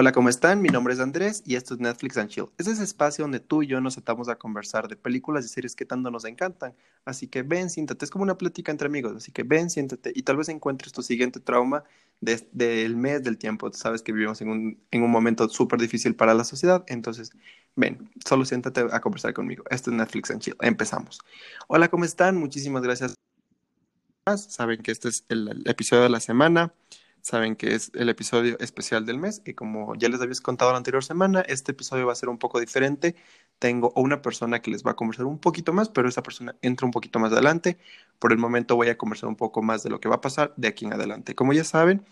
Hola, ¿cómo están? Mi nombre es Andrés y esto es Netflix and Chill. Es ese espacio donde tú y yo nos sentamos a conversar de películas y series que tanto nos encantan. Así que ven, siéntate. Es como una plática entre amigos. Así que ven, siéntate y tal vez encuentres tu siguiente trauma del mes del tiempo. Sabes que vivimos en un, en un momento súper difícil para la sociedad. Entonces, ven, solo siéntate a conversar conmigo. Esto es Netflix and Chill. Empezamos. Hola, ¿cómo están? Muchísimas gracias. Saben que este es el episodio de la semana saben que es el episodio especial del mes y como ya les había contado la anterior semana, este episodio va a ser un poco diferente. Tengo una persona que les va a conversar un poquito más, pero esa persona entra un poquito más adelante. Por el momento voy a conversar un poco más de lo que va a pasar de aquí en adelante. Como ya saben,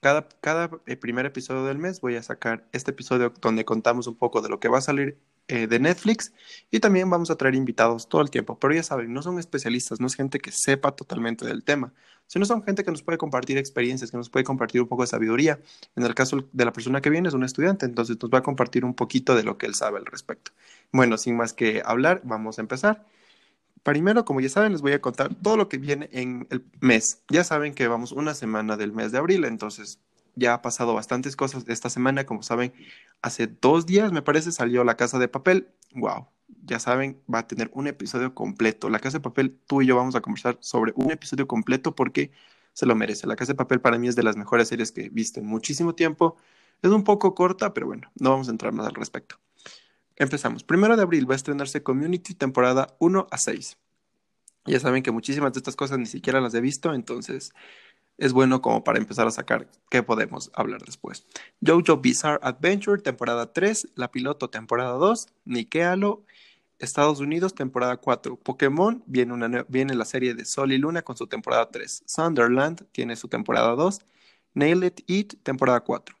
cada, cada eh, primer episodio del mes voy a sacar este episodio donde contamos un poco de lo que va a salir eh, de Netflix y también vamos a traer invitados todo el tiempo, pero ya saben, no son especialistas, no es gente que sepa totalmente del tema, sino son gente que nos puede compartir experiencias, que nos puede compartir un poco de sabiduría. En el caso de la persona que viene es un estudiante, entonces nos va a compartir un poquito de lo que él sabe al respecto. Bueno, sin más que hablar, vamos a empezar. Primero, como ya saben, les voy a contar todo lo que viene en el mes. Ya saben que vamos una semana del mes de abril, entonces ya ha pasado bastantes cosas esta semana. Como saben, hace dos días, me parece, salió La Casa de Papel. ¡Wow! Ya saben, va a tener un episodio completo. La Casa de Papel, tú y yo vamos a conversar sobre un episodio completo porque se lo merece. La Casa de Papel para mí es de las mejores series que he visto en muchísimo tiempo. Es un poco corta, pero bueno, no vamos a entrar más al respecto. Empezamos. Primero de abril va a estrenarse Community temporada 1 a 6. Ya saben que muchísimas de estas cosas ni siquiera las he visto, entonces es bueno como para empezar a sacar qué podemos hablar después. Jojo Bizarre Adventure, temporada 3, La Piloto, temporada 2, Nikealo, Estados Unidos, temporada 4. Pokémon, viene, una, viene la serie de Sol y Luna con su temporada 3. Sunderland tiene su temporada 2. Nail It Eat, temporada 4.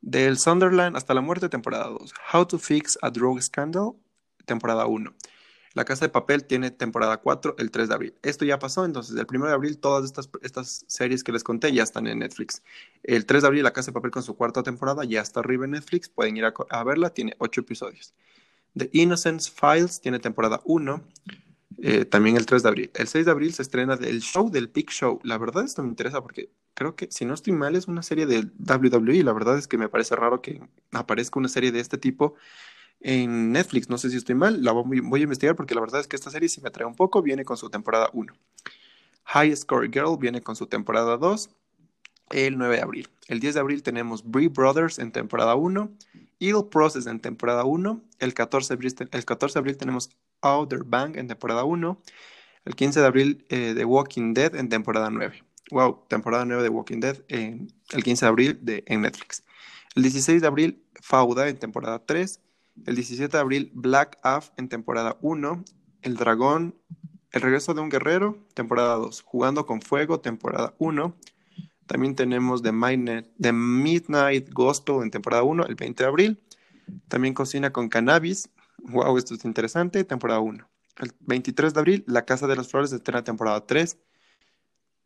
Del Sunderland hasta la muerte, temporada 2. How to Fix a Drug Scandal, temporada 1. La Casa de Papel tiene temporada 4 el 3 de abril. Esto ya pasó, entonces el 1 de abril todas estas, estas series que les conté ya están en Netflix. El 3 de abril La Casa de Papel con su cuarta temporada ya está arriba en Netflix, pueden ir a, verla, tiene 8 episodios. The Innocence Files tiene temporada 1, eh, también el 3 de abril. El 6 de abril se estrena el show del Big Show. La verdad esto me interesa porque creo que, si no estoy mal, es una serie de WWE. La verdad es que me parece raro que aparezca una serie de este tipo en Netflix. No sé si estoy mal, la voy, a investigar porque la verdad es que esta serie sí me atrae un poco. Viene con su temporada 1. High Score Girl viene con su temporada 2 el 9 de abril. El 10 de abril tenemos Brie Brothers en temporada 1, Evil Process en temporada 1, el 14 de abril, el 14 de abril tenemos Outer Bank en temporada 1, el 15 de abril eh, The Walking Dead en temporada 9. Wow, temporada 9 de Walking Dead en el 15 de abril en Netflix. El 16 de abril Fauda en temporada 3, el 17 de abril, Black Af en temporada 1. El Dragón, El regreso de un guerrero, temporada 2. Jugando con fuego, temporada 1. También tenemos The, Midnight Gospel en temporada 1, el 20 de abril. También Cocina con Cannabis. Wow, esto es interesante, temporada 1. El 23 de abril, La Casa de las Flores estrena temporada 3.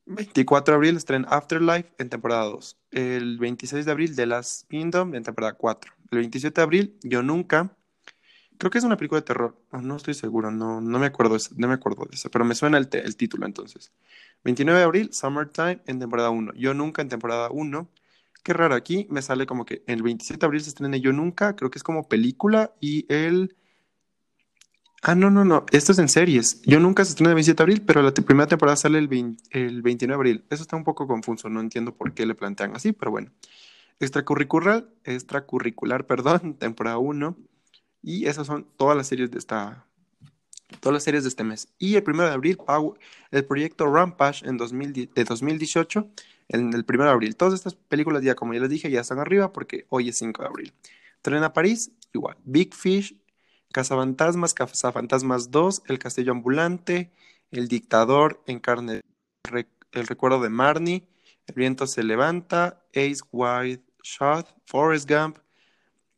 24 de abril estrena Afterlife en temporada 2. El 26 de abril, The Last Kingdom en temporada 4 el 27 de abril, Yo Nunca. Creo que es una película de terror. No estoy seguro, no, no, me, acuerdo, no me acuerdo de eso, pero me suena el, el título entonces. 29 de abril, Summertime en temporada 1. Yo Nunca en temporada 1. Qué raro, aquí me sale como que el 27 de abril se estrena Yo Nunca, creo que es como película, y el... Ah, no, no, no, esto es en series. Yo Nunca se estrena el 27 de abril, pero la primera temporada sale el, el 29 de abril. Eso está un poco confuso, no entiendo por qué le plantean así, pero bueno. Extracurricular, extracurricular, perdón, temporada 1. Y esas son todas las series de esta todas las series de este mes. Y el 1 de abril, el proyecto Rampage en de 2018, en el 1 de abril. Todas estas películas ya, como ya les dije, ya están arriba porque hoy es 5 de abril. Tren a París, igual. Big Fish, Cazafantasmas, Cazafantasmas 2, El Castillo Ambulante, El Dictador, en carne, El Recuerdo de Marnie, El Viento se Levanta, Ace White Shot, Forrest Gump,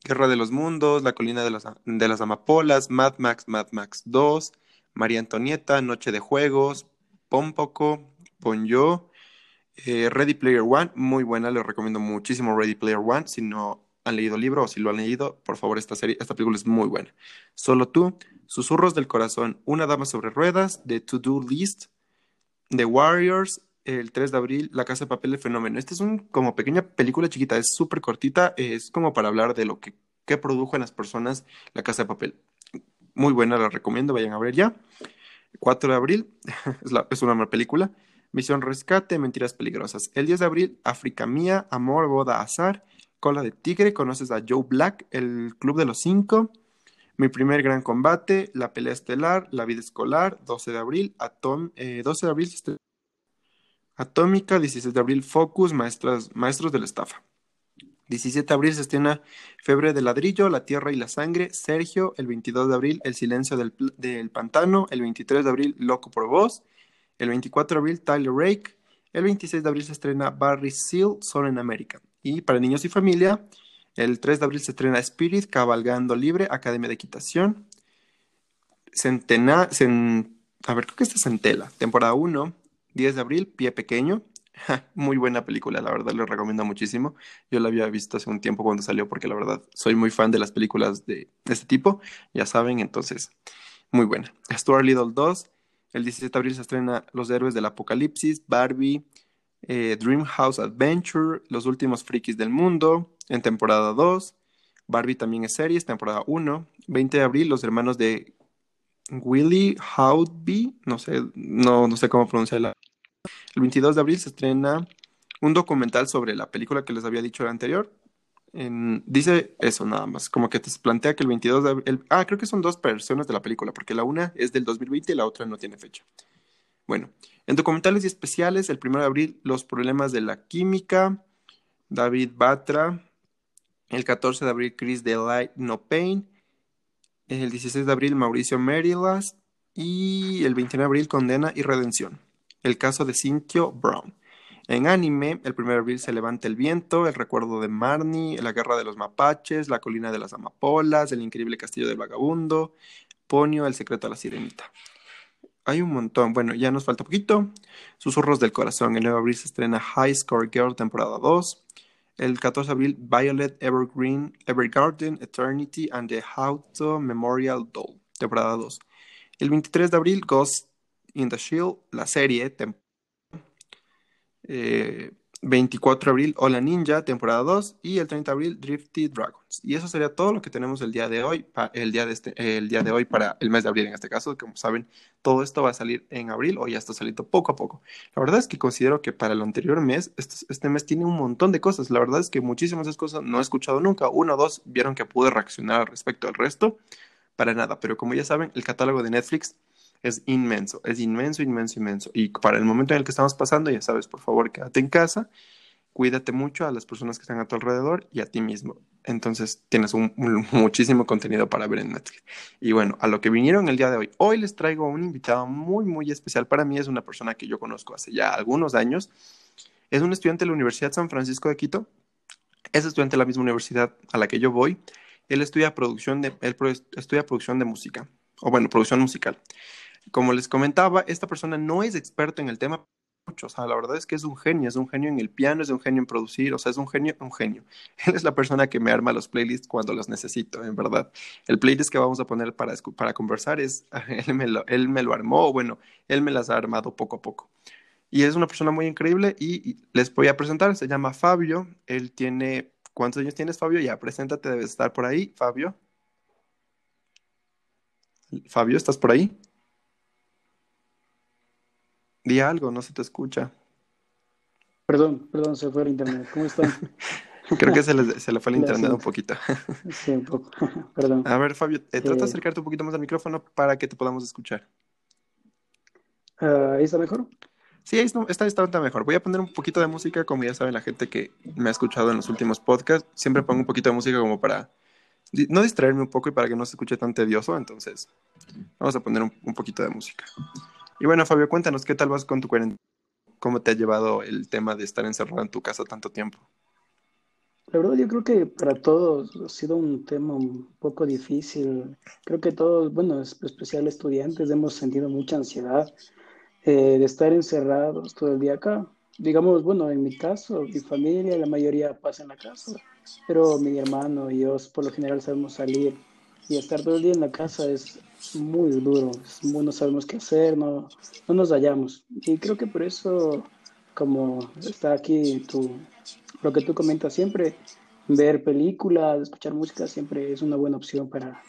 Guerra de los Mundos, La Colina de las, de las Amapolas, Mad Max, Mad Max 2, María Antonieta, Noche de Juegos, Pompoco, Ponyo, eh, Ready Player One, muy buena, les recomiendo muchísimo Ready Player One. Si no han leído el libro o si lo han leído, por favor, esta serie, esta película es muy buena. Solo tú, Susurros del Corazón, Una Dama sobre Ruedas, The To Do List, The Warriors, el 3 de abril, La Casa de Papel, el fenómeno. Esta es un como pequeña película chiquita, es súper cortita, es como para hablar de lo que, que produjo en las personas La Casa de Papel. Muy buena, la recomiendo, vayan a ver ya. 4 de abril, es, la, es película. Misión Rescate, Mentiras Peligrosas. El 10 de abril, África Mía, Amor, Boda, Azar, Cola de Tigre, conoces a Joe Black, El Club de los Cinco, Mi Primer Gran Combate, La Pelea Estelar, La Vida Escolar, 12 de abril, Atom, eh, 12 de abril, Atómica, 16 de abril, Focus, Maestras, Maestros de la Estafa. 17 de abril se estrena Febre de Ladrillo, La Tierra y la Sangre, Sergio, el 22 de abril, El Silencio del, del Pantano, el 23 de abril, Loco por Voz, el 24 de abril, Tyler Rake. El 26 de abril se estrena Barry Seal, Solo en América. Y para niños y familia, el 3 de abril se estrena Spirit, Cabalgando Libre, Academia de Equitación. Centena, a ver, creo que esta es Centela. Temporada 1, 10 de abril, Pie Pequeño. muy buena película, la verdad, les recomiendo muchísimo. Yo la había visto hace un tiempo cuando salió, porque la verdad soy muy fan de las películas de, de este tipo, ya saben, entonces, muy buena. Stuart Little 2, el 17 de abril se estrena Los Héroes del Apocalipsis, Barbie, eh, Dream House Adventure, Los Últimos Frikis del Mundo, en temporada 2. Barbie también es series, temporada 1. 20 de abril, Los Hermanos de Willie Howdby, no sé, no, no sé cómo pronunciarla. El 22 de abril se estrena un documental sobre la película que les había dicho el anterior, dice eso nada más, como que te plantea que el 22 de abril, ah, creo que son dos versiones de la película, porque la una es del 2020 y la otra no tiene fecha. Bueno, en documentales y especiales, el 1 de abril, Los problemas de la química, David Batra, el 14 de abril, Chris Delight, No Pain, el 16 de abril, Mauricio Merilas, y el 29 de abril, Condena y Redención, el caso de Cintio Brown. En anime, el 1 de abril se levanta el viento, el recuerdo de Marnie, la guerra de los mapaches, la colina de las amapolas, el increíble castillo del vagabundo, Ponio, el secreto de la sirenita. Hay un montón. Bueno, ya nos falta poquito. Susurros del corazón. El 9 de abril se estrena High Score Girl, temporada 2. El 14 de abril, Violet Evergreen, Evergarden, Eternity and the Hauto Memorial Doll, temporada 2. El 23 de abril, Ghost in the Shield, la serie, temporada 24 de abril, Hola Ninja, temporada 2, y el 30 de abril, Drifty Dragons. Y eso sería todo lo que tenemos el día de hoy, el día de, este, el día de hoy para el mes de abril en este caso. Como saben, todo esto va a salir en abril o ya está saliendo poco a poco. La verdad es que considero que para el anterior mes, este, este mes tiene un montón de cosas. La verdad es que muchísimas cosas no he escuchado nunca. Uno o dos vieron que pude reaccionar respecto al resto. Para nada, pero como ya saben, el catálogo de Netflix es inmenso, es inmenso, inmenso, inmenso. Y para el momento en el que estamos pasando, ya sabes, por favor, quédate en casa, cuídate mucho a las personas que están a tu alrededor y a ti mismo. Entonces tienes un, muchísimo contenido para ver en Netflix. Y bueno, a lo que vinieron el día de hoy. Hoy les traigo un invitado muy, muy especial. Para mí es una persona que yo conozco hace ya algunos años. Es un estudiante de la Universidad San Francisco de Quito. Es estudiante de la misma universidad a la que yo voy. Él estudia producción de, él estudia producción de música, o bueno, producción musical. Como les comentaba, esta persona no es experto en el tema, o sea, la verdad es que es un genio, es un genio en el piano, es un genio en producir, o sea, es un genio, un genio. Él es la persona que me arma los playlists cuando los necesito, en verdad. El playlist que vamos a poner para, para conversar es, él me, lo, él me lo armó, bueno, él me las ha armado poco a poco. Y es una persona muy increíble y, les voy a presentar, se llama Fabio, él tiene, ¿cuántos años tienes Fabio? Ya, preséntate, debes estar por ahí, Fabio. Fabio, ¿estás por ahí? Di algo, no se te escucha. Perdón, perdón, se fue el internet. ¿Cómo están? Creo que se le, se le fue el internet un poquito. sí, un poco. Perdón. A ver, Fabio, eh, trata de eh, acercarte un poquito más al micrófono para que te podamos escuchar. Ah, ¿Ahí está mejor? Sí, ahí está, está, mejor. Voy a poner un poquito de música, como ya sabe la gente que me ha escuchado en los últimos podcasts. Siempre pongo un poquito de música como para no distraerme un poco y para que no se escuche tan tedioso. Entonces, vamos a poner un poquito de música. Y bueno, Fabio, cuéntanos, ¿qué tal vas con tu cuarentena? ¿Cómo te ha llevado el tema de estar encerrado en tu casa tanto tiempo? La verdad, yo creo que para todos ha sido un tema un poco difícil. Creo que todos, bueno, especial estudiantes, hemos sentido mucha ansiedad eh, de estar encerrados todo el día acá. Digamos, bueno, en mi caso, mi familia, la mayoría pasa en la casa, pero mi hermano y yo por lo general sabemos salir y estar todo el día en la casa es muy duro, no sabemos qué hacer, no, no nos hallamos. Y creo que por eso como está aquí tu, lo que tú comentas siempre, ver películas, escuchar música siempre es una buena opción para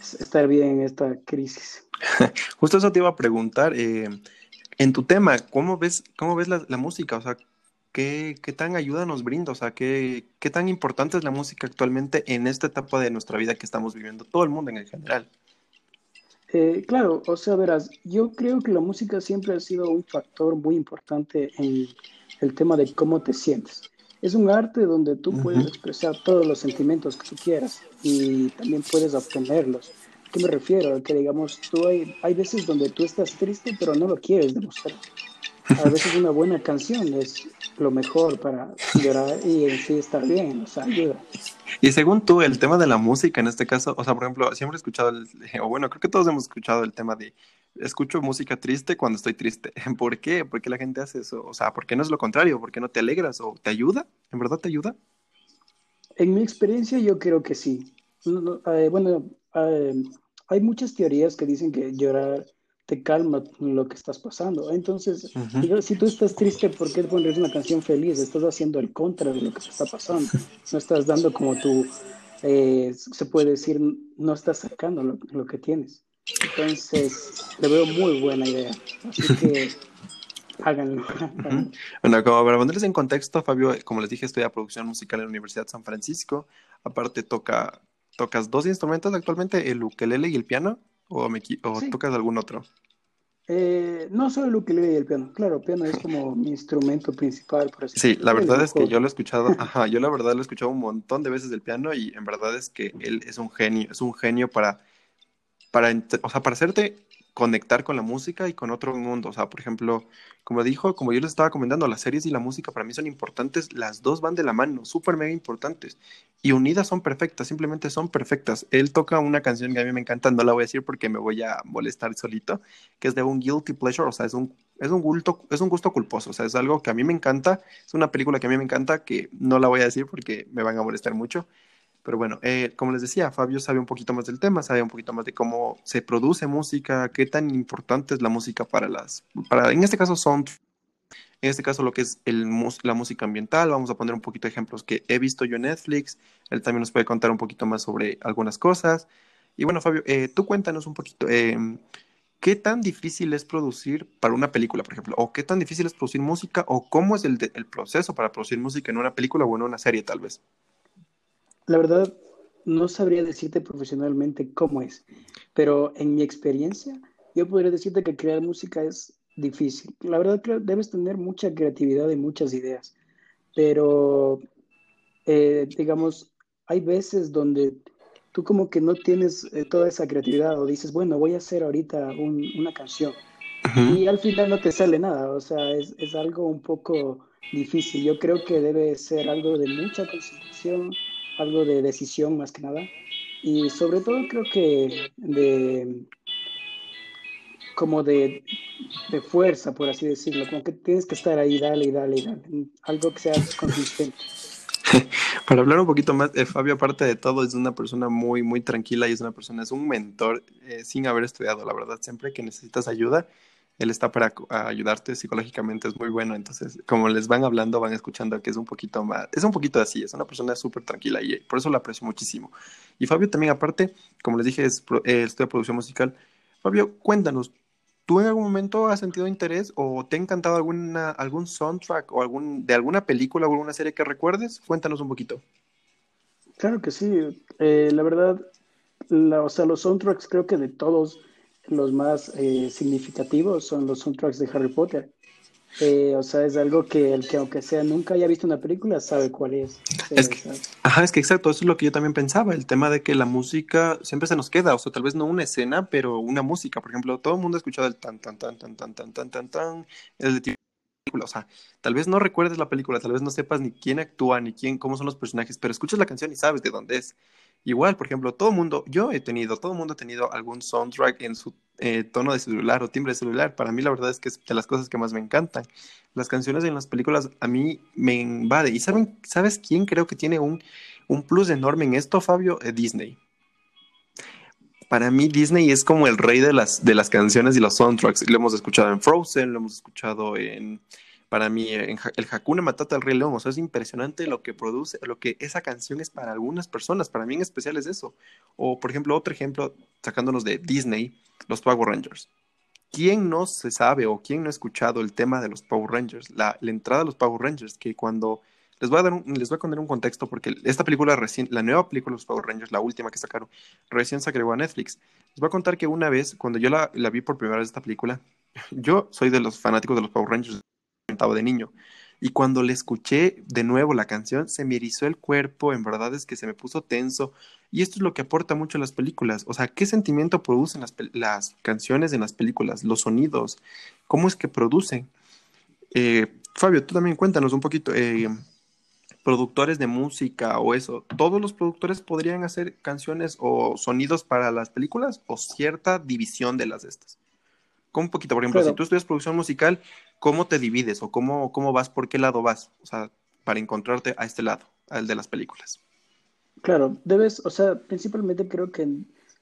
estar bien en esta crisis. Justo eso te iba a preguntar. Eh, en tu tema, ¿cómo ves, cómo ves la, música? O sea, ¿qué, ¿qué, tan ayuda nos brinda? O sea, ¿qué, ¿qué tan importante es la música actualmente en esta etapa de nuestra vida que estamos viviendo, todo el mundo en el general? Eh, claro, o sea, verás, yo creo que la música siempre ha sido un factor muy importante en el tema de cómo te sientes. Es un arte donde tú puedes expresar todos los sentimientos que tú quieras y también puedes obtenerlos. ¿A qué me refiero? Que digamos, tú hay, hay veces donde tú estás triste pero no lo quieres demostrar. A veces una buena canción es lo mejor para llorar y en sí estar bien, o sea, ayuda. Y según tú, el tema de la música en este caso, o sea, por ejemplo, siempre he escuchado, el, o bueno, creo que todos hemos escuchado el tema de escucho música triste cuando estoy triste. ¿Por qué? ¿Por qué la gente hace eso? O sea, ¿por qué no es lo contrario? ¿Por qué no te alegras o te ayuda? ¿En verdad te ayuda? En mi experiencia yo creo que sí. Eh, bueno, eh, hay muchas teorías que dicen que llorar te calma lo que estás pasando. Entonces, si tú estás triste, ¿por qué poner una canción feliz? Estás haciendo el contra de lo que te está pasando. No estás dando como tú, eh, se puede decir, no estás sacando lo, que tienes. Entonces, le veo muy buena idea. Así que háganlo. Bueno, como para ponerles en contexto, Fabio, como les dije, estudia producción musical en la Universidad de San Francisco. Aparte, toca, tocas dos instrumentos actualmente, el ukelele y el piano. ¿O, me, o tocas algún otro? Eh, no solo el ukelele y el piano. Claro, el piano es como mi instrumento principal. Por así sí, la verdad es que yo lo he escuchado, ajá, yo la verdad lo he escuchado un montón de veces del piano y en verdad es que él es un genio, es un genio para, para, o sea, para hacerte conectar con la música y con otro mundo. O sea, por ejemplo, como dijo, como yo les estaba comentando, las series y la música para mí son importantes, las dos van de la mano, súper mega importantes. Y unidas son perfectas, simplemente son perfectas. Él toca una canción que a mí me encanta, no la voy a decir porque me voy a molestar solito, que es de un guilty pleasure, o sea, es un, es un, gusto, es un gusto culposo, o sea, es algo que a mí me encanta, es una película que a mí me encanta, que no la voy a decir porque me van a molestar mucho pero bueno, eh, como les decía, Fabio sabe un poquito más del tema, sabe un poquito más de cómo se produce música, qué tan importante es la música para las, para, en este caso son, en este caso lo que es el, la música ambiental, vamos a poner un poquito de ejemplos que he visto yo en Netflix, él también nos puede contar un poquito más sobre algunas cosas. Y bueno, Fabio, eh, tú cuéntanos un poquito, em, ¿qué tan difícil es producir para una película, por ejemplo? ¿O qué tan difícil es producir música? ¿O cómo es el, el proceso para producir música en una película o en una serie tal vez? La verdad, no sabría decirte profesionalmente cómo es, pero en mi experiencia, yo podría decirte que crear música es difícil. La verdad, debes tener mucha creatividad y muchas ideas, pero, eh, digamos, hay veces donde tú como que no tienes eh, toda esa creatividad o dices, bueno, voy a hacer ahorita una canción y al final no te sale nada, o sea, es, es algo un poco difícil. Yo creo que debe ser algo de mucha concentración algo de decisión más que nada. Y sobre todo creo que de como de, de, fuerza, por así decirlo, como que tienes que estar ahí, dale dale dale, algo que sea consistente. Para hablar un poquito más, eh, Fabio, aparte de todo, es una persona muy, muy tranquila y es una persona, es un mentor eh, sin haber estudiado, la verdad, siempre que necesitas ayuda, él está para ayudarte psicológicamente, es muy bueno. Entonces, como les van hablando, van escuchando que es un poquito más, es un poquito así, es una persona súper tranquila y por eso la aprecio muchísimo. Y Fabio también, aparte, como les dije, es, eh, estudia producción musical. Fabio, cuéntanos, ¿tú en algún momento has sentido interés o te ha encantado alguna, algún soundtrack o algún, de alguna película o alguna serie que recuerdes? Cuéntanos un poquito. Claro que sí. Eh, la verdad, o sea, los soundtracks creo que de todos los más eh, significativos son los soundtracks de Harry Potter. Eh, o sea, es algo que el que aunque sea nunca haya visto una película sabe cuál es. es que, ajá, es que exacto, eso es lo que yo también pensaba, el tema de que la música siempre se nos queda, o sea, tal vez no una escena, pero una música, por ejemplo, todo el mundo ha escuchado el tan tan tan tan tan tan tan tan tan, el de película, o sea, tal vez no recuerdes la película, tal vez no sepas ni quién actúa, ni quién, cómo son los personajes, pero escuchas la canción y sabes de dónde es. Igual, por ejemplo, todo mundo, yo he tenido, todo mundo ha tenido algún soundtrack en su eh, tono de celular o timbre de celular. Para mí la verdad es que es de las cosas que más me encantan. Las canciones en las películas a mí me invade. ¿Y saben, sabes quién creo que tiene un, un plus enorme en esto, Fabio? Eh, Disney. Para mí Disney es como el rey de las, de las canciones y los soundtracks. Lo hemos escuchado en Frozen, lo hemos escuchado en para mí el Hakuna Matata del Rey León, o sea, es impresionante lo que produce, lo que esa canción es para algunas personas, para mí en especial es eso. O, por ejemplo, otro ejemplo, sacándonos de Disney, los Power Rangers. ¿Quién no se sabe o quién no ha escuchado el tema de los Power Rangers? La, entrada de los Power Rangers, que cuando... Les voy, a dar un, les voy a poner un contexto porque esta película recién, la nueva película de los Power Rangers, la última que sacaron, recién se agregó a Netflix. Les voy a contar que una vez, cuando yo la vi por primera vez esta película, yo soy de los fanáticos de los Power Rangers de niño. Y cuando le escuché de nuevo la canción, se me erizó el cuerpo, en verdad es que se me puso tenso. Y esto es lo que aporta mucho a las películas. O sea, ¿qué sentimiento producen las, canciones en las películas? Los sonidos. ¿Cómo es que producen? Eh, Fabio, tú también cuéntanos un poquito. Eh, productores de música o eso, ¿todos los productores podrían hacer canciones o sonidos para las películas o cierta división de las de un poquito, por ejemplo, si tú estudias producción musical, ¿cómo te divides o cómo, cómo vas, por qué lado vas? O sea, para encontrarte a este lado, al de las películas. Claro, debes, o sea, principalmente creo que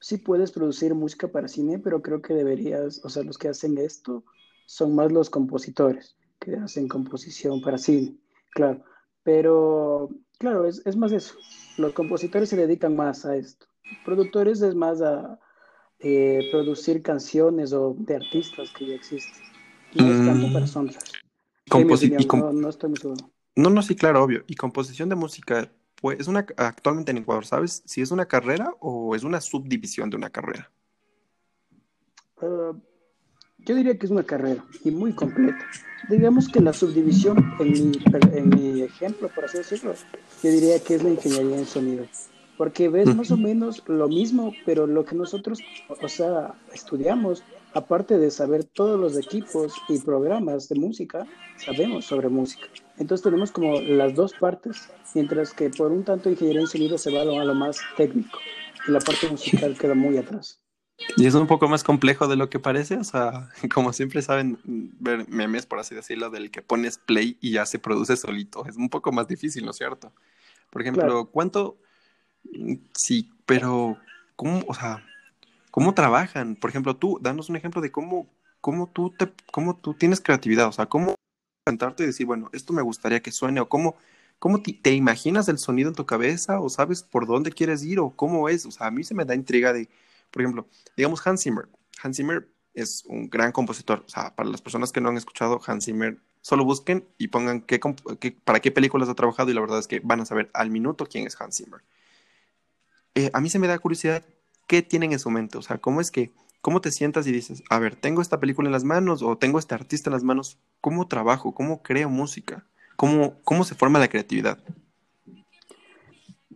sí puedes producir música para cine, pero creo que deberías, o sea, los que hacen esto son más los compositores que hacen composición para cine, claro. Pero, claro, es, es más eso. Los compositores se dedican más a esto. Productores es más a, eh, producir canciones o de artistas que ya existen. No es tanto para soundtracks. no, no, estoy muy seguro. No, no, sí, claro, obvio. Y composición de música, pues, es una, actualmente en Ecuador, ¿sabes? Si es una carrera o es una subdivisión de una carrera. Ah, yo diría que es una carrera y muy completa. Digamos que la subdivisión, en mi, en mi ejemplo, por así decirlo, yo diría que es la ingeniería en sonido porque ves más o menos lo mismo, pero lo que nosotros, o sea, estudiamos, aparte de saber todos los equipos y programas de música, sabemos sobre música. Entonces tenemos como las dos partes, mientras que por un tanto ingeniería en sonido se va a lo, más técnico y la parte musical queda muy atrás. Y es un poco más complejo de lo que parece, o sea, como siempre saben ver memes, por así decirlo, del que pones play y ya se produce solito. Es un poco más difícil, ¿no es cierto? Por ejemplo, ¿cuánto, Sí, pero ¿cómo, o sea, cómo trabajan? Por ejemplo, tú, danos un ejemplo de cómo, cómo tú te, cómo tú tienes creatividad, o sea, cómo cantarte y decir, bueno, esto me gustaría que suene, o cómo, cómo te, imaginas el sonido en tu cabeza, o sabes por dónde quieres ir, o cómo es, o sea, a mí se me da intriga de, por ejemplo, digamos Hans Zimmer. Hans Zimmer es un gran compositor, o sea, para las personas que no han escuchado Hans Zimmer, solo busquen y pongan qué, para qué películas ha trabajado y la verdad es que van a saber al minuto quién es Hans Zimmer. Eh, a mí se me da curiosidad qué tienen en su mente, o sea, cómo es que, cómo te sientas y dices, a ver, tengo esta película en las manos o tengo este artista en las manos, ¿cómo trabajo? ¿Cómo creo música? ¿Cómo, cómo se forma la creatividad?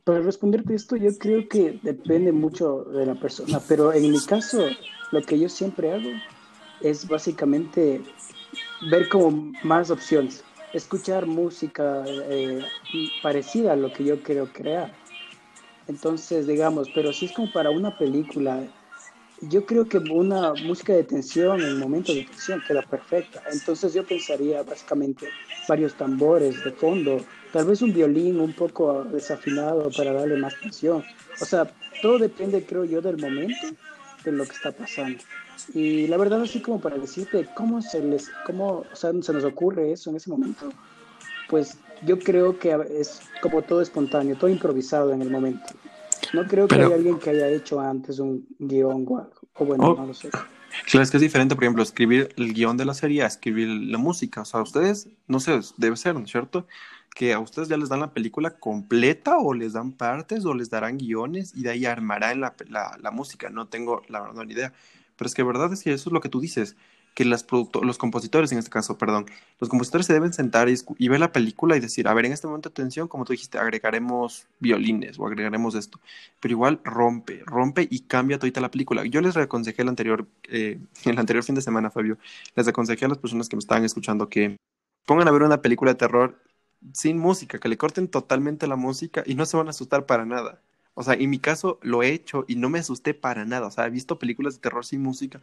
Para responderte esto, yo creo que depende mucho de la persona, pero en mi caso, lo que yo siempre hago es básicamente ver como más opciones, escuchar música eh, parecida a lo que yo quiero crear entonces, digamos, pero si es como para una película, yo creo que una música de tensión en momentos de tensión queda perfecta. Entonces yo pensaría básicamente varios tambores de fondo, tal vez un violín un poco desafinado para darle más tensión. O sea, todo depende, creo yo, del momento de lo que está pasando. Y la verdad, así como para decirte cómo se les, cómo, o sea, se nos ocurre eso en ese momento, pues yo creo que es como todo espontáneo, todo improvisado en el momento. No creo que haya alguien que haya hecho antes un guion o, bueno, oh. no lo sé. Claro, es que es diferente, por ejemplo, escribir el guion de la serie a escribir la música. O sea, a ustedes, no sé, debe ser, ¿no es cierto? Que a ustedes ya les dan la película completa o les dan partes o les darán guiones y de ahí armarán la, la, la música. No tengo la verdad ni idea. Pero es que verdad es que eso es lo que tú dices que las los compositores, en este caso, perdón, los compositores se deben sentar y, ver la película y decir, a ver, en este momento de tensión, como tú dijiste, agregaremos violines o agregaremos esto, pero igual rompe, rompe y cambia toda la película. Yo les aconsejé el anterior, eh, el anterior fin de semana, Fabio, les aconsejé a las personas que me estaban escuchando que pongan a ver una película de terror sin música, que le corten totalmente la música y no se van a asustar para nada. O sea, en mi caso lo he hecho y no me asusté para nada. O sea, he visto películas de terror sin música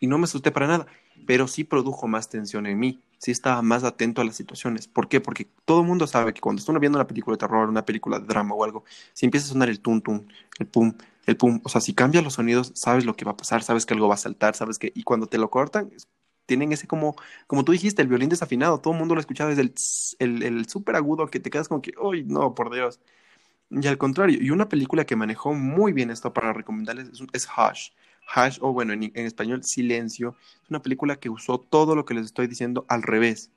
y no me asusté para nada, pero sí produjo más tensión en mí, sí estaba más atento a las situaciones. ¿Por qué? Porque todo el mundo sabe que cuando estás viendo una película de terror, una película de drama o algo, si empieza a sonar el tum tum, el pum, el pum, o sea, si cambia los sonidos, sabes lo que va a pasar, sabes que algo va a saltar, sabes que, y cuando te lo cortan, tienen ese como, como tú dijiste, el violín desafinado, todo el mundo lo escuchaba desde el, el, el súper agudo que te quedas como que, uy, no, por Dios. Y al contrario, y una película que manejó muy bien esto para recomendarles es, es Hush. Hush, o bueno, en, español, Silencio, es una película que usó todo lo que les estoy diciendo al revés.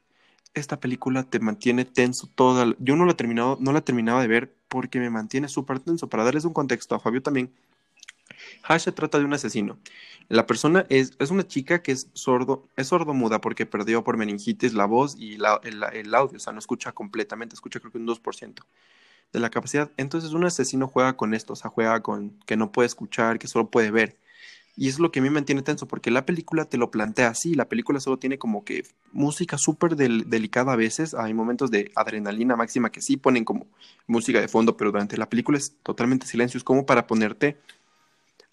Esta película te mantiene tenso toda. Yo no la, terminado, no la terminaba de ver porque me mantiene súper tenso. Para darles un contexto a Fabio también, Hush se trata de un asesino. La persona es, es una chica que es sordo, es sordomuda porque perdió por meningitis la voz y el, el, audio, o sea, no escucha completamente, escucha creo que un 2% de la capacidad. Entonces un asesino juega con esto, o sea, juega con que no puede escuchar, que solo puede ver. Y es lo que a mí me mantiene tenso, porque la película te lo plantea así, la película solo tiene como que música súper del, delicada a veces, hay momentos de adrenalina máxima que sí ponen como música de fondo, pero durante la película es totalmente silencio, es como para ponerte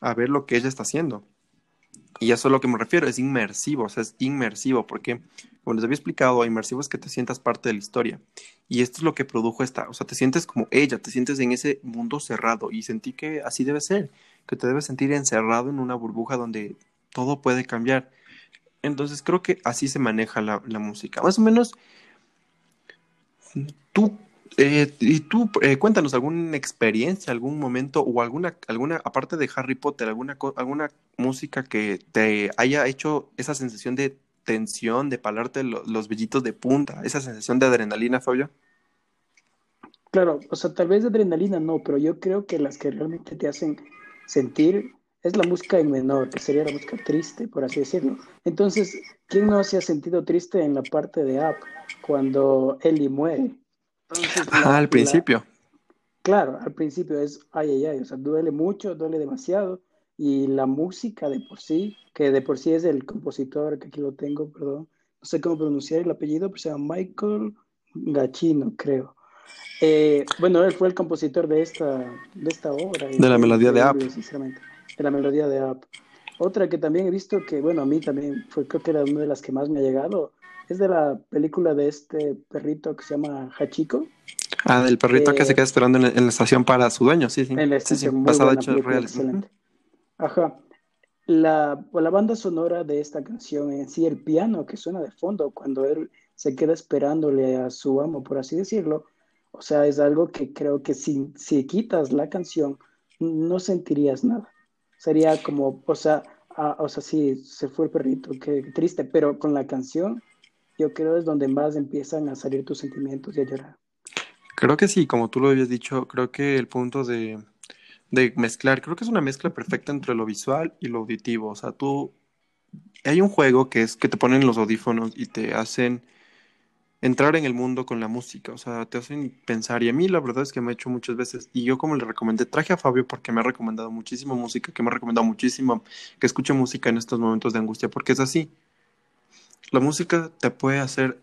a ver lo que ella está haciendo. Y eso es lo que me refiero, es inmersivo, o sea, es inmersivo, porque, como les había explicado, inmersivo es que te sientas parte de la historia. Y esto es lo que produjo esta, o sea, te sientes como ella, te sientes en ese mundo cerrado y sentí que así debe ser, que te debes sentir encerrado en una burbuja donde todo puede cambiar. Entonces creo que así se maneja la, música. Más o menos, tú eh, y tú, eh, cuéntanos alguna experiencia, algún momento o alguna, alguna, aparte de Harry Potter, alguna, alguna música que te haya hecho esa sensación de tensión, de palarte lo, los vellitos de punta, esa sensación de adrenalina, Fabio. Claro, o sea, tal vez adrenalina no, pero yo creo que las que realmente te hacen sentir es la música en menor, que sería la música triste, por así decirlo. Entonces, ¿quién no se ha sentido triste en la parte de App cuando Ellie muere? Entonces, la, al principio. La, claro, al principio es ay, ay, ay, o sea, duele mucho, duele demasiado. Y la música de por sí, que de por sí es el compositor, que aquí lo tengo, perdón, no sé cómo pronunciar el apellido, pero se llama Michael Gachino, creo. Eh, bueno, él fue el compositor de esta, de esta obra. De la melodía de App. Sinceramente, de la melodía de App. Otra que también he visto que, bueno, a mí también fue, creo que era una de las que más me ha llegado, es de la película de este perrito que se llama Hachiko. Ah, del perrito eh, que se queda esperando en, en, la estación para su dueño, sí, sí. En la estación, sí, sí. basada en hechos reales. Excelente. Ajá. La, la banda sonora de esta canción en sí, el piano que suena de fondo cuando él se queda esperándole a su amo, por así decirlo, o sea, es algo que creo que si, si quitas la canción, no sentirías nada. Sería como, o sea, ah, o sea, sí, se fue el perrito, qué triste, pero con la canción yo creo es donde más empiezan a salir tus sentimientos y a llorar. Creo que sí, como tú lo habías dicho, creo que el punto de, de mezclar, creo que es una mezcla perfecta entre lo visual y lo auditivo. O sea, tú, hay un juego que es que te ponen los audífonos y te hacen entrar en el mundo con la música, o sea, te hacen pensar. Y a mí la verdad es que me ha hecho muchas veces, y yo como le recomendé, traje a Fabio porque me ha recomendado muchísimo música, que me ha recomendado muchísimo que escuche música en estos momentos de angustia, porque es así. La música te puede hacer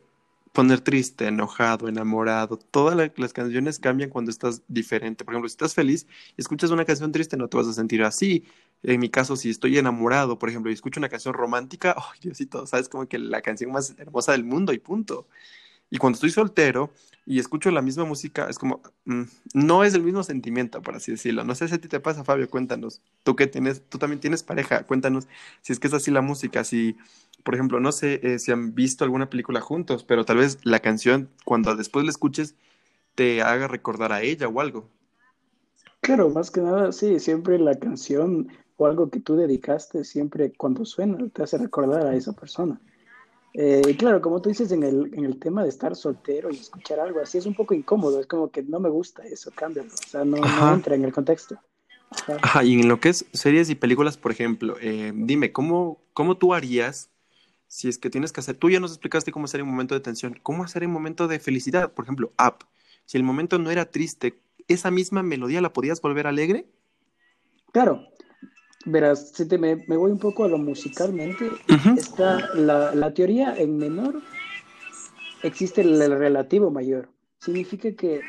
poner triste, enojado, enamorado. Todas la, las canciones cambian cuando estás diferente. Por ejemplo, si estás feliz y escuchas una canción triste, no te vas a sentir así. En mi caso, si estoy enamorado, por ejemplo, y escucho una canción romántica, oh, Diosito, sabes como que la canción más hermosa del mundo y punto. Y cuando estoy soltero y escucho la misma música, es como, mm, no es el mismo sentimiento, por así decirlo. No sé si a ti te pasa, Fabio, cuéntanos. Tú que tienes, tú también tienes pareja, cuéntanos si es que es así la música, si, por ejemplo, no sé eh, si han visto alguna película juntos, pero tal vez la canción, cuando después la escuches, te haga recordar a ella o algo. Claro, más que nada, sí, siempre la canción o algo que tú dedicaste, siempre cuando suena, te hace recordar a esa persona. Eh, claro, como tú dices en el, en el tema de estar soltero y escuchar algo así, es un poco incómodo, es como que no me gusta eso, cámbialo, o sea, no, no entra en el contexto. Ajá. Ajá. y en lo que es series y películas, por ejemplo, eh, dime, ¿cómo, ¿cómo tú harías si es que tienes que hacer, tú ya nos explicaste cómo hacer un momento de tensión, cómo hacer un momento de felicidad, por ejemplo, Up, si el momento no era triste, ¿esa misma melodía la podías volver alegre? Claro, verás, si te me, me voy un poco a lo musicalmente, uh -huh. está la, la, teoría en menor, existe el, el, relativo mayor. Significa que,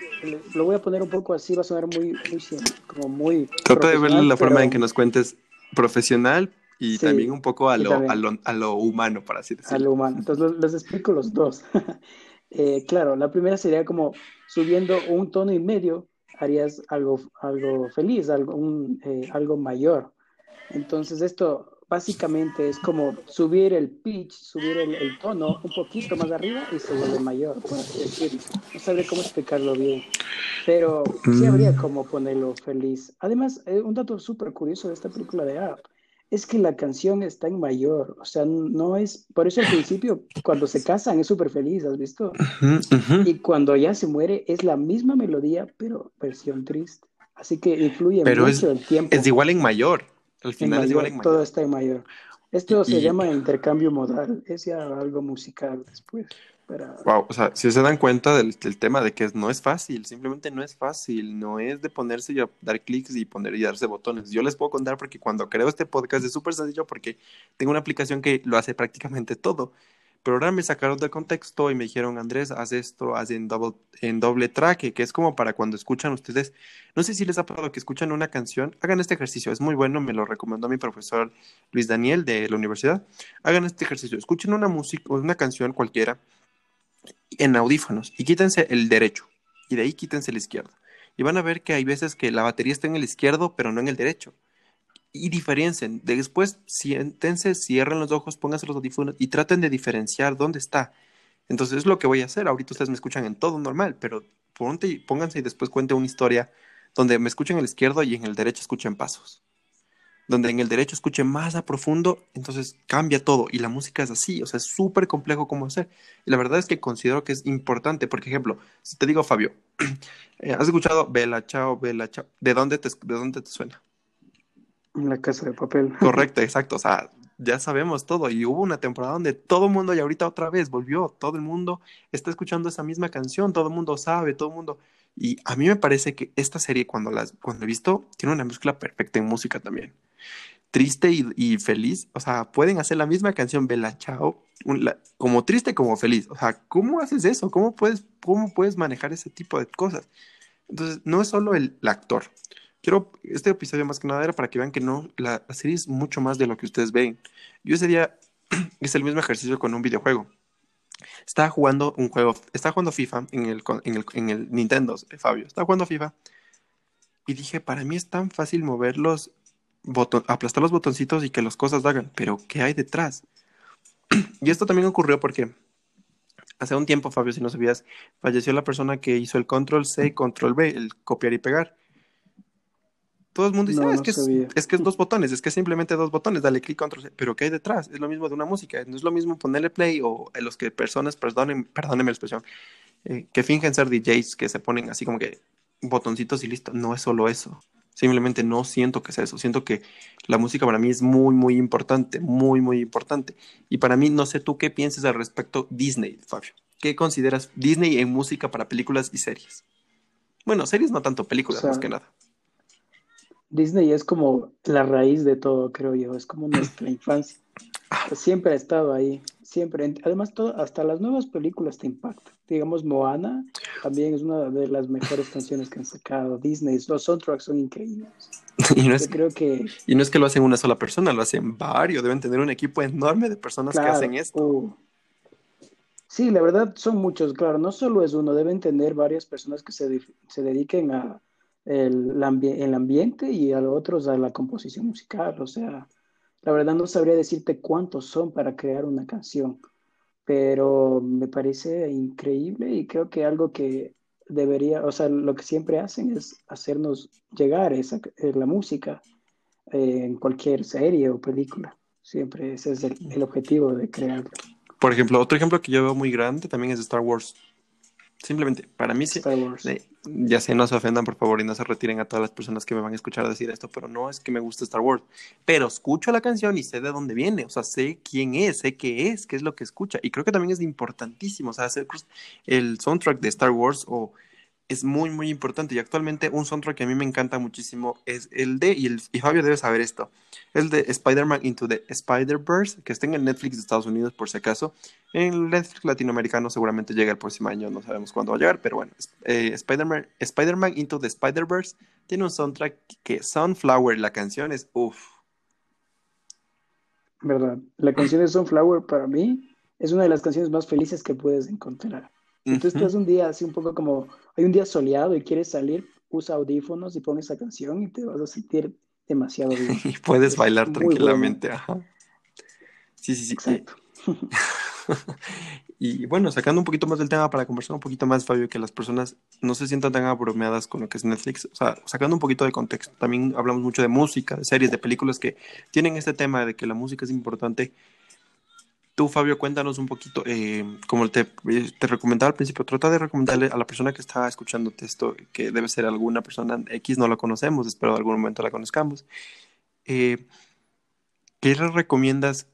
lo voy a poner un poco así, va a sonar muy, muy como muy... Trata de verle la pero... forma en que nos cuentes profesional, y sí, también un poco a lo, a lo, a, lo, humano, para así decirlo. A lo humano. Entonces les explico los dos. eh, claro, la primera sería como subiendo un tono y medio, harías algo, algo feliz, algo, un, eh, algo mayor. Entonces esto básicamente es como subir el pitch, subir el, tono un poquito más arriba y se vuelve mayor, por así decirlo. No sabré cómo explicarlo bien, pero sí mm. habría como ponerlo feliz. Además, eh, un dato súper curioso de esta película de App es que la canción está en mayor, o sea, no es, por eso al principio, cuando se casan es súper feliz, ¿has visto? Y cuando ya se muere es la misma melodía, pero versión triste. Así que influye mucho el tiempo. Es igual en mayor. Al final es igual en mayor. Todo está en mayor. Esto se llama intercambio modal. Es ya algo musical después. Wow, o sea, si se dan cuenta del, tema de que no es fácil, simplemente no es fácil, no es de ponerse y dar clics y poner y darse botones. Yo les puedo contar porque cuando creo este podcast es súper sencillo porque tengo una aplicación que lo hace prácticamente todo. Ahora me sacaron del contexto y me dijeron, Andrés, haz esto, haz en doble, en doble track, que es como para cuando escuchan ustedes. No sé si les ha pasado que escuchan una canción, hagan este ejercicio, es muy bueno, me lo recomendó mi profesor Luis Daniel de la universidad. Hagan este ejercicio, escuchen una música, una canción cualquiera en audífonos y quítense el derecho y de ahí quítense el izquierdo. Y van a ver que hay veces que la batería está en el izquierdo, pero no en el derecho y diferencien. Después, siéntense, cierren los ojos, pónganse los audífonos y traten de diferenciar dónde está. Entonces es lo que voy a hacer. Ahorita ustedes me escuchan en todo normal, pero ponte, pónganse y después cuente una historia donde me escuchen en el izquierdo y en el derecho escuchen pasos. Donde en el derecho escuchen más a profundo, entonces cambia todo. Y la música es así, o sea, es súper complejo cómo hacer. Y la verdad es que considero que es importante. Por ejemplo, si te digo, Fabio, eh, ¿has escuchado Bella Chao, Bella Chao? ¿De dónde te, de dónde te suena? La casa de papel. Correcto, exacto. O sea, ya sabemos todo. Y hubo una temporada donde todo el mundo, y ahorita otra vez volvió, todo el mundo está escuchando esa misma canción, todo el mundo sabe, todo el mundo. Y a mí me parece que esta serie, cuando, las, cuando he visto, tiene una mezcla perfecta en música también. Triste y, feliz, o sea, pueden hacer la misma canción Bella Chao, como triste como feliz. O sea, ¿cómo haces eso? ¿Cómo puedes, cómo puedes manejar ese tipo de cosas? Entonces, no es solo el actor, quiero, este episodio más que nada era para que vean que no, la, serie es mucho más de lo que ustedes ven. Yo ese día hice el mismo ejercicio con un videojuego. Estaba jugando un juego, estaba jugando FIFA en el, en el, en el Nintendo, eh, Fabio. Estaba jugando FIFA y dije, para mí es tan fácil mover los aplastar los botoncitos y que las cosas hagan, pero ¿qué hay detrás? y esto también ocurrió porque hace un tiempo, Fabio, si no sabías, falleció la persona que hizo el control C, control B, el copiar y pegar. Todo el mundo dice, ah, es, que es, que es dos botones, es que simplemente dos botones, dale clic, control Pero ¿qué hay detrás? Es lo mismo de una música, no es lo mismo ponerle play o los que personas, perdonen, perdónenme la expresión, eh, que fingen ser DJs, que se ponen así como que botoncitos y listo. No es solo eso. Simplemente no siento que sea eso. Siento que la música para mí es muy, muy importante, muy, muy importante. Y para mí, no sé tú qué piensas al respecto Disney, Fabio. ¿Qué consideras Disney en música para películas y series? Bueno, series no tanto, películas más que nada. Disney es como la raíz de todo, creo yo, es como nuestra infancia. Siempre ha estado ahí, siempre. Además, todo, hasta las nuevas películas te impactan. Digamos, Moana también es una de las mejores canciones que han sacado. Disney, los soundtracks son increíbles. Y no, es, creo que... y no es que lo hacen una sola persona, lo hacen varios. Deben tener un equipo enorme de personas que hacen esto. Uh. Sí, la verdad son muchos, claro. No solo es uno, deben tener varias personas que se, se dediquen a, el, el ambiente y a los otros a la composición musical. O sea, la verdad no sabría decirte cuántos son para crear una canción, pero me parece increíble y creo que algo que debería, o sea, lo que siempre hacen es hacernos llegar esa, eh, la música eh, en cualquier serie o película. Siempre ese es el, objetivo de crearlo. Por ejemplo, otro ejemplo que yo veo muy grande también es Star Wars. Simplemente, para mí sí. ya sé, no se ofendan, por favor, y no se retiren a todas las personas que me van a escuchar decir esto, pero no es que me guste Star Wars. Pero escucho la canción y sé de dónde viene, o sea, sé quién es, sé qué es, qué es lo que escucha. Y creo que también es importantísimo, o sea, hacer el soundtrack de Star Wars o es muy, muy importante. Y actualmente un soundtrack que a mí me encanta muchísimo es el de, y, el, Fabio debe saber esto, el de Spider-Man Into the Spider-Verse, que está en el Netflix de Estados Unidos por si acaso. En el Netflix latinoamericano seguramente llega el próximo año, no sabemos cuándo va a llegar, pero bueno, eh, Spider-Man Spider Into the Spider-Verse tiene un soundtrack que Sunflower, la canción es uff. Verdad, la canción de Sunflower para mí es una de las canciones más felices que puedes encontrar. Si tú estás un día así un poco como, hay un día soleado y quieres salir, usa audífonos y pones esa canción y te vas a sentir demasiado bien. y puedes Es bailar bueno. tranquilamente, ajá. Sí, sí, sí. Exacto. Y bueno, sacando un poquito más del tema para conversar un poquito más, Fabio, que las personas no se sientan tan abrumadas con lo que es Netflix. O sea, sacando un poquito de contexto, también hablamos mucho de música, de series, de películas que tienen este tema de que la música es importante. Tú, Fabio, cuéntanos un poquito, eh, como te, te recomendaba al principio, trata de recomendarle a la persona que está escuchándote esto, que debe ser alguna persona X, no la conocemos, espero en algún momento la conozcamos. Eh, ¿Qué le recomiendas?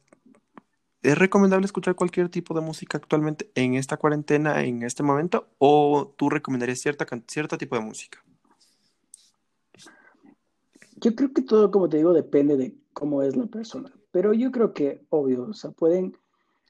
¿Es recomendable escuchar cualquier tipo de música actualmente en esta cuarentena, en este momento? ¿O tú recomendarías cierta, cierto tipo de música? Yo creo que todo, como te digo, depende de cómo es la persona. Pero yo creo que, obvio, o sea, pueden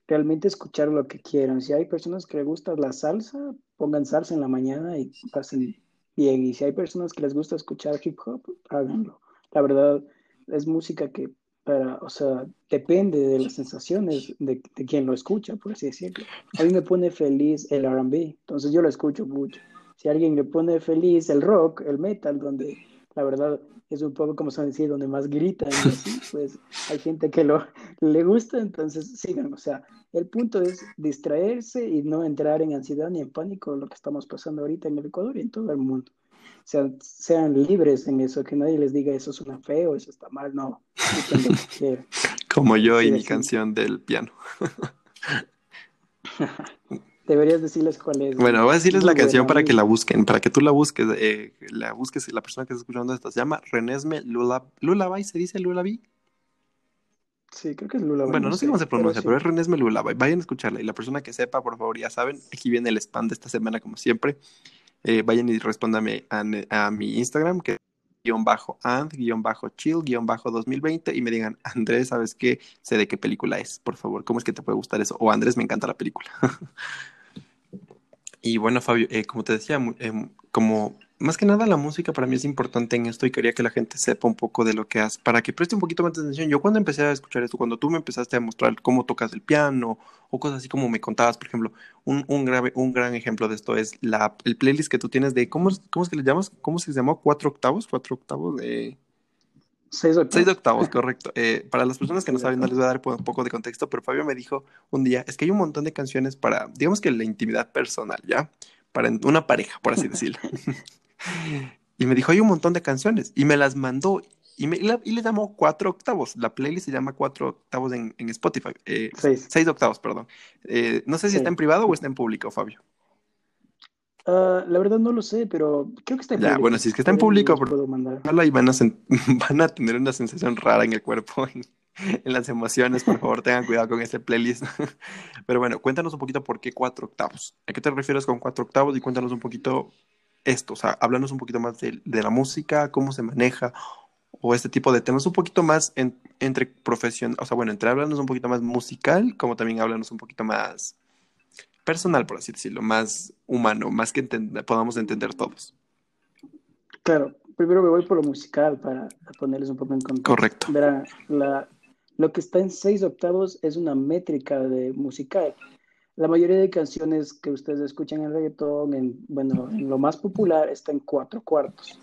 realmente escuchar lo que quieran. Si hay personas que les gusta la salsa, pongan salsa en la mañana y pasen bien. Y si hay personas que les gusta escuchar hip hop, háganlo. La verdad, es música que para, o sea, depende de las sensaciones de, de quien lo escucha, por así decirlo. A mí me pone feliz el R&B, entonces yo lo escucho mucho. Si alguien le pone feliz el rock, el metal, donde la verdad es un poco como se decir, donde más gritan y así, pues hay gente que lo le gusta, entonces sigan. O sea, el punto es distraerse y no entrar en ansiedad ni en pánico, lo que estamos pasando ahorita en el Ecuador y en todo el mundo. Sean, sean libres en eso, que nadie les diga eso suena feo, eso está mal, no. Como yo Sí, y mi sí. canción del piano. Deberías decirles cuál es. Bueno, voy a decirles la canción para que la busquen, para que tú la busques, eh, la busques, la persona que está escuchando esto se llama Renesme Lula, Lullaby, ¿se dice Lullaby? Sí, creo que es Lula. Bueno, no sé cómo se pronuncia, sí. pero es Renesme Lullaby. Vayan a escucharla. Y la persona que sepa, por favor, ya saben, aquí viene el spam de esta semana, como siempre. Eh, vayan y respóndame a, a mi Instagram, que guion bajo and, guion bajo chill, guion bajo 2020, y me digan, Andrés, ¿sabes qué? Sé de qué película es, por favor. ¿Cómo es que te puede gustar eso? O Andrés, me encanta la película. y bueno, Fabio, eh, como te decía, em, como más que nada la música para mí es importante en esto y quería que la gente sepa un poco de lo que haces, para que preste un poquito más de atención. Yo cuando empecé a escuchar esto, cuando tú me empezaste a mostrar cómo tocas el piano o cosas así como me contabas, por ejemplo, un, un, grave, un gran ejemplo de esto es la, el playlist que tú tienes de, ¿cómo, cómo es que le llamas? ¿Cómo se llamó? ¿Cuatro octavos? ¿Cuatro octavos? De... Seis octavos. Seis octavos, correcto. Eh, para las personas que no saben, no les voy a dar un poco de contexto, pero Fabio me dijo un día, es que hay un montón de canciones para, digamos que la intimidad personal, ¿ya? Para una pareja, por así decirlo. y me dijo, hay un montón de canciones, y me las mandó, y, me, y, la- y le llamó cuatro octavos. La playlist se llama cuatro octavos en, en Spotify. Eh, Seis. seis octavos, perdón. Eh, no sé si Sí. está en privado o está en público, Fabio. Ah, la verdad no lo sé, pero creo que está en Ya, público. bueno, si es que está en público, puedo mandar. Y van a, van a tener una sensación rara en el cuerpo, en, en las emociones. Por favor, tengan cuidado con este playlist. Pero bueno, cuéntanos un poquito por qué cuatro octavos. ¿A qué te refieres con cuatro octavos? Y cuéntanos un poquito esto, o sea, háblanos un poquito más de, de la música, cómo se maneja, o este tipo de temas, un poquito más en- entre profesión, o sea, bueno, entre háblanos un poquito más musical, como también háblanos un poquito más personal, por así decirlo, más humano, más que podamos entender todos. Claro, primero me voy por lo musical para ponerles un poco en contexto. Correcto. Verá, la, lo que está en seis octavos es una métrica de musical. La mayoría de canciones que ustedes escuchan en reggaetón, en, bueno, en lo más popular, está en cuatro cuartos.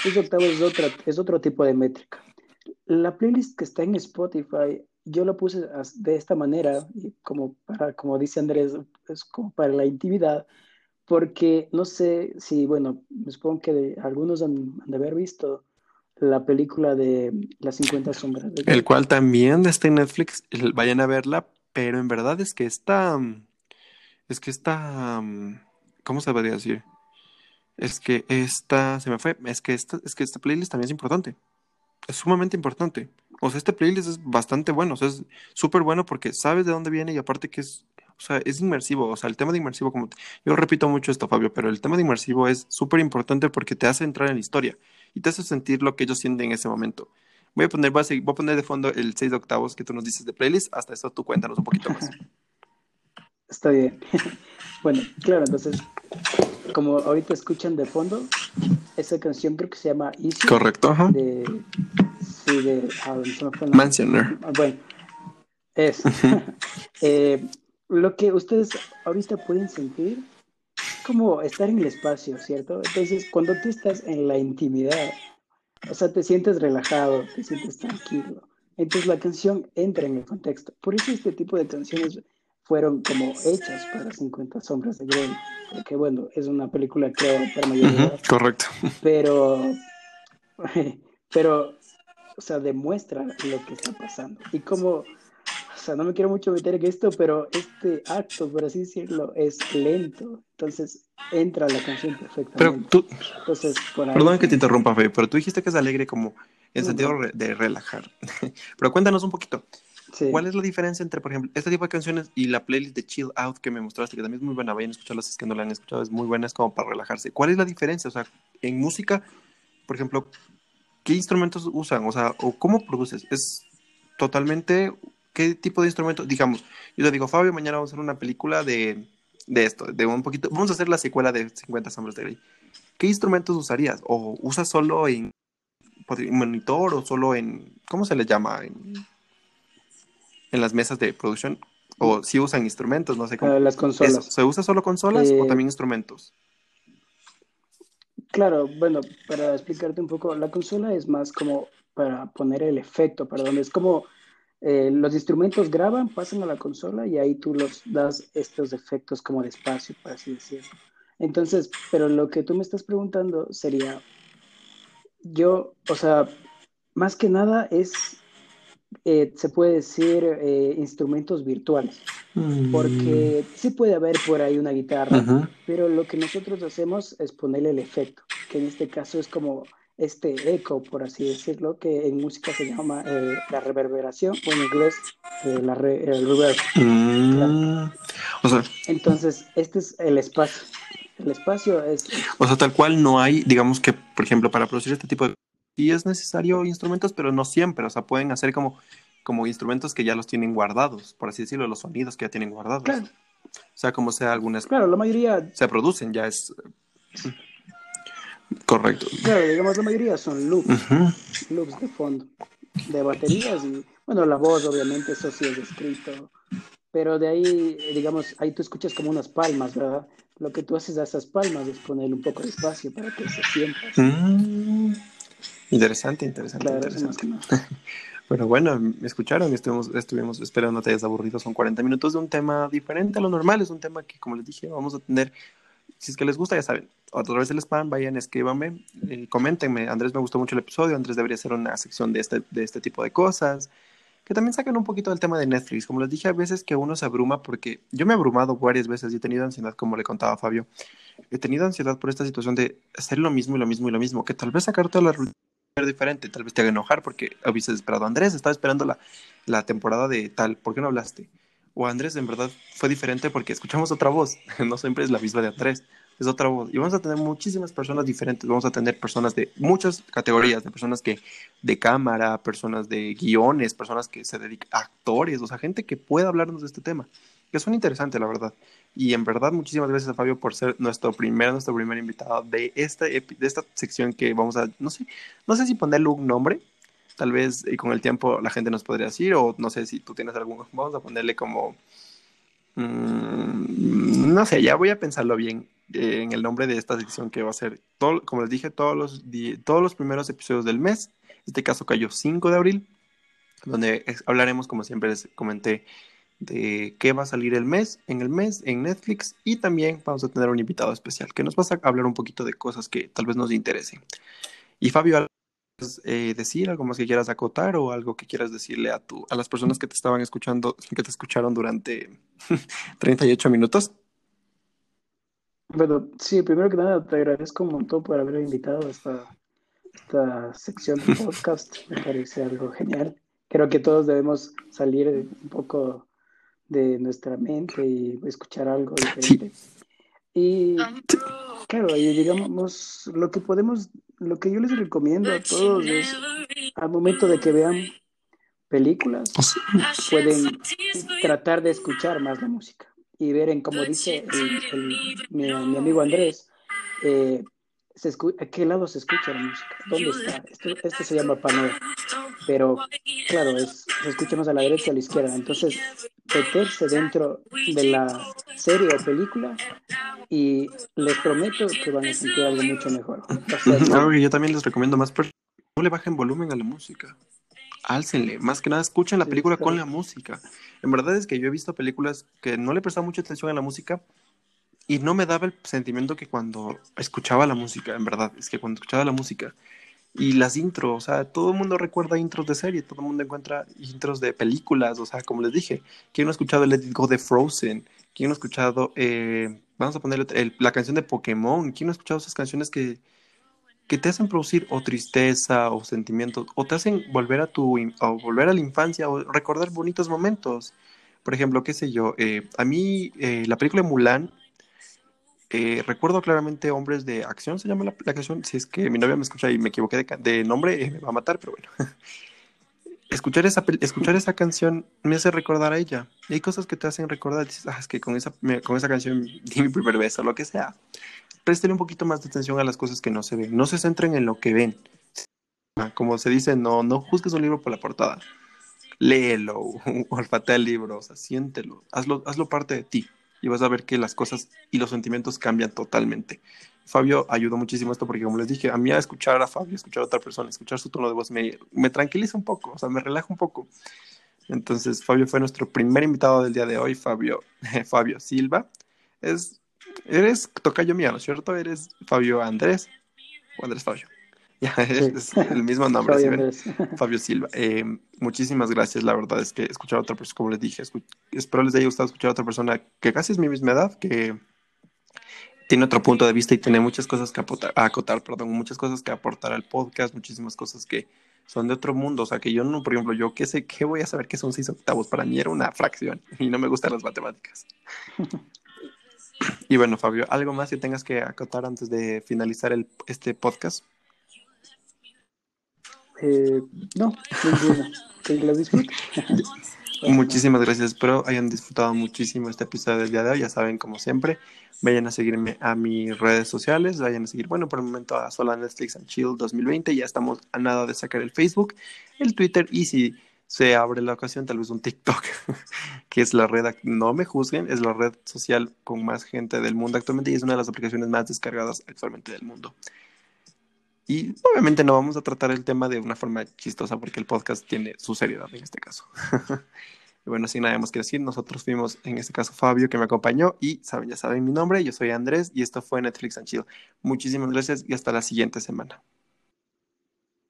Seis octavos es, otra, es otro tipo de métrica. La playlist que está en Spotify, yo la puse de esta manera, como, para, como dice Andrés, es como para la intimidad, porque no sé si, bueno, supongo que de- algunos han, han de haber visto la película de Las 50 sombras. El cual también está en Netflix, vayan a verla, pero en verdad es que está, mm, es que está, mm, ¿cómo se podría decir? Es que esta, se me fue, es que esta, es que esta playlist también es importante, es sumamente importante. O sea, este playlist es bastante bueno, o sea, es súper bueno porque sabes de dónde viene y aparte que es, o sea, es inmersivo, o sea, el tema de inmersivo, como te- yo repito mucho esto, Fabio, pero el tema de inmersivo es súper importante porque te hace entrar en la historia y te hace sentir lo que ellos sienten en ese momento. Voy a poner, voy a poner de fondo el 6 de octavos que tú nos dices de playlist. Hasta eso tú cuéntanos un poquito más. Está bien. bueno, claro, entonces, como ahorita escuchan de fondo, esa canción creo que se llama Easy. Correcto, ajá. De, sí, de. ah. Mansioner. Ah, Bueno, es. Eh, lo que ustedes ahorita pueden sentir es como estar en el espacio, ¿cierto? Entonces, cuando tú estás en la intimidad, o sea, te sientes relajado, te sientes tranquilo. Entonces la canción entra en el contexto. Por eso este tipo de canciones fueron como hechas para 50 sombras de Grey, porque bueno, es una película que para mayoría. correcto. Pero, pero, o sea, demuestra lo que está pasando. Y como, o sea, no me quiero mucho meter en esto, pero este acto, por así decirlo, es lento. Entonces entra la canción perfectamente. Pero tú, Entonces, por ahí- perdón que te interrumpa, Fe, pero tú dijiste que es alegre como en sentido de relajar. pero cuéntanos un poquito. Sí. ¿Cuál es la diferencia entre, por ejemplo, este tipo de canciones y la playlist de Chill Out que me mostraste, que también es muy buena? Vayan a escucharla si es que no la han escuchado, es muy buena, es como para relajarse. ¿Cuál es la diferencia? O sea, en música, por ejemplo, ¿qué instrumentos usan? O sea, ¿o cómo produces? ¿Es totalmente qué tipo de instrumento? Digamos, yo te digo, Fabio, mañana vamos a hacer una película de, de esto, de un poquito, vamos a hacer la secuela de 50 sombras de Grey. ¿Qué instrumentos usarías? ¿O usas solo en monitor o solo en, ¿cómo se le llama? En, en las mesas de producción o si usan instrumentos, no sé cómo. Ah, las consolas. ¿Se usa solo consolas o Eh, también instrumentos? Claro, bueno, para explicarte un poco, la consola es más como para poner el efecto, perdón, es como eh, los instrumentos graban, pasan a la consola y ahí tú los das estos efectos como de espacio, por así decirlo. Entonces, pero lo que tú me estás preguntando sería, yo, o sea, más que nada es, eh, se puede decir, eh, instrumentos virtuales, porque sí puede haber por ahí una guitarra, pero lo que nosotros hacemos es ponerle el efecto, que en este caso es como este eco, por así decirlo, que en música se llama eh, la reverberación, o en inglés la re- el reverb. Mm. O sea, Entonces, este es el espacio. El espacio es, o sea, tal cual no hay, digamos que, por ejemplo, para producir este tipo de sí es necesario instrumentos, pero no siempre, o sea, pueden hacer como como instrumentos que ya los tienen guardados, por así decirlo, los sonidos que ya tienen guardados. claro, O sea, como sea algunas claro, la mayoría, se producen, ya es correcto. claro, digamos, la mayoría son loops, loops de fondo, de baterías y, bueno, la voz, obviamente, eso sí es escrito, pero de ahí, digamos, ahí tú escuchas como unas palmas, ¿verdad? Lo que tú haces a esas palmas es ponerle un poco de espacio para que se sienta. Mm. Interesante, interesante, Claro, interesante. Pero bueno, me escucharon y estuvimos, estuvimos, espero no te hayas aburrido, son 40 minutos de un tema diferente a lo normal, es un tema que como les dije, vamos a tener, si es que les gusta, ya saben, a través del spam, vayan, escríbanme, eh, coméntenme, Andrés me gustó mucho el episodio, Andrés debería hacer una sección de este, de este tipo de cosas, que también saquen un poquito del tema de Netflix, como les dije, a veces que uno se abruma porque yo me he abrumado varias veces y he tenido ansiedad, como le contaba Fabio, he tenido ansiedad por esta situación de hacer lo mismo y lo mismo y lo mismo, que tal vez sacar toda la rutina diferente, tal vez te haga enojar porque hubieses esperado. Andrés estaba esperando la, la temporada de tal, ¿por qué no hablaste? O Andrés en verdad fue diferente porque escuchamos otra voz, no siempre es la misma de Andrés, es otra voz. Y vamos a tener muchísimas personas diferentes, vamos a tener personas de muchas categorías, de personas que de cámara, personas de guiones, personas que se dedican, actores, o sea, gente que pueda hablarnos de este tema, que son interesantes, la verdad. Y en verdad, muchísimas gracias a Fabio por ser nuestro primer, nuestro primer invitado de esta, de esta sección que vamos a, no sé, no sé si ponerle un nombre, tal vez y con el tiempo la gente nos podría decir, o no sé si tú tienes algún, vamos a ponerle como, mm, no sé, ya voy a pensarlo bien eh, en el nombre de esta sección que va a ser, todo, como les dije, todos los, todos los primeros episodios del mes, este caso cayó 5 de abril, donde hablaremos, como siempre les comenté, de qué va a salir el mes, en el mes, en Netflix, y también vamos a tener un invitado especial que nos va a hablar un poquito de cosas que tal vez nos interesen. Y Fabio, ¿algo quieres, eh, decir algo más que quieras acotar o algo que quieras decirle a tu, a las personas que te estaban escuchando, que te escucharon durante 38 minutos? Bueno, sí, primero que nada te agradezco un montón por haber invitado a esta, esta sección del podcast. Me parece algo genial. Creo que todos debemos salir de- un poco de nuestra mente y escuchar algo diferente. Y claro, y digamos, lo que podemos, lo que yo les recomiendo a todos es al momento de que vean películas, pueden tratar de escuchar más la música y ver en como dice el- el- mi, mi amigo Andrés, eh, se a qué lado se escucha la música, dónde está. Esto, esto se llama paneo, pero claro, es, a la derecha o a la izquierda. Entonces, meterse dentro de la serie o película y les prometo que van a sentir algo mucho mejor. Algo que yo también les recomiendo más películas le bajen volumen a la música. Álcenle, más que nada escuchen la película con la música. En verdad es que yo he visto películas que no le prestaba mucha atención a la música y no me daba el sentimiento que cuando escuchaba la música, en verdad, es que cuando escuchaba la música y las intros, o sea, todo el mundo recuerda intros de serie, todo el mundo encuentra intros de películas, o sea, como les dije, ¿quién no ha escuchado Let It Go de Frozen? ¿Quién no ha escuchado, eh, vamos a ponerle la canción de Pokémon? ¿Quién no ha escuchado esas canciones que, que te hacen producir o tristeza o sentimientos, o te hacen volver a tu, o volver a la infancia o recordar bonitos momentos? Por ejemplo, qué sé yo, eh, a mí eh, la película de Mulan eh, recuerdo claramente Hombres de Acción, se llama la, canción. Si es que mi novia me escucha y me equivoqué de, nombre, eh, me va a matar, pero bueno. escuchar, esa, escuchar esa canción me hace recordar a ella. Hay cosas que te hacen recordar. Dices, ah, es que con esa, con esa canción di mi primer beso, lo que sea. Presten un poquito más de atención a las cosas que no se ven. No se centren en lo que ven. Como se dice, no, no juzgues un libro por la portada. Léelo, olfatea el libro, o sea, siéntelo, hazlo, hazlo parte de ti y vas a ver que las cosas y los sentimientos cambian totalmente. Fabio ayudó muchísimo esto porque, como les dije, a mí a escuchar a Fabio, escuchar a otra persona, escuchar su tono de voz me, me tranquiliza un poco, o sea, me relaja un poco. Entonces, Fabio fue nuestro primer invitado del día de hoy, Fabio, Fabio Silva. Es, eres tocayo mío, ¿no es cierto? Eres Fabio Andrés o Andrés Fabio. es el mismo nombre, Fabio, Silva. Eh, muchísimas gracias, la verdad es que escuchar a otra persona, como les dije, espero les haya gustado escuchar a otra persona que casi es mi misma edad, que tiene otro punto de vista y tiene muchas cosas que aportar, acotar, perdón, muchas cosas que aportar al podcast, muchísimas cosas que son de otro mundo, o sea, que yo no, por ejemplo, yo qué sé, qué voy a saber qué son seis octavos, para mí era una fracción y no me gustan las matemáticas. y bueno, Fabio, ¿algo más que tengas que acotar antes de finalizar el, este podcast? Eh, no, que las disfruten. Muchísimas gracias, espero hayan disfrutado muchísimo este episodio del día de hoy. Ya saben, como siempre, vayan a seguirme a mis redes sociales, vayan a seguir, bueno, por el momento a Sola Netflix and Chill 2020. Ya estamos a nada de sacar el Facebook, el Twitter y si se abre la ocasión, tal vez un TikTok, que es la red, no me juzguen, es la red social con más gente del mundo actualmente y es una de las aplicaciones más descargadas actualmente del mundo. Y obviamente no vamos a tratar el tema de una forma chistosa porque el podcast tiene su seriedad en este caso. y bueno, sin nada más que decir, nosotros fuimos en este caso Fabio que me acompañó y saben, ya saben mi nombre, yo soy Andrés y esto fue Netflix and Chill. Muchísimas gracias y hasta la siguiente semana.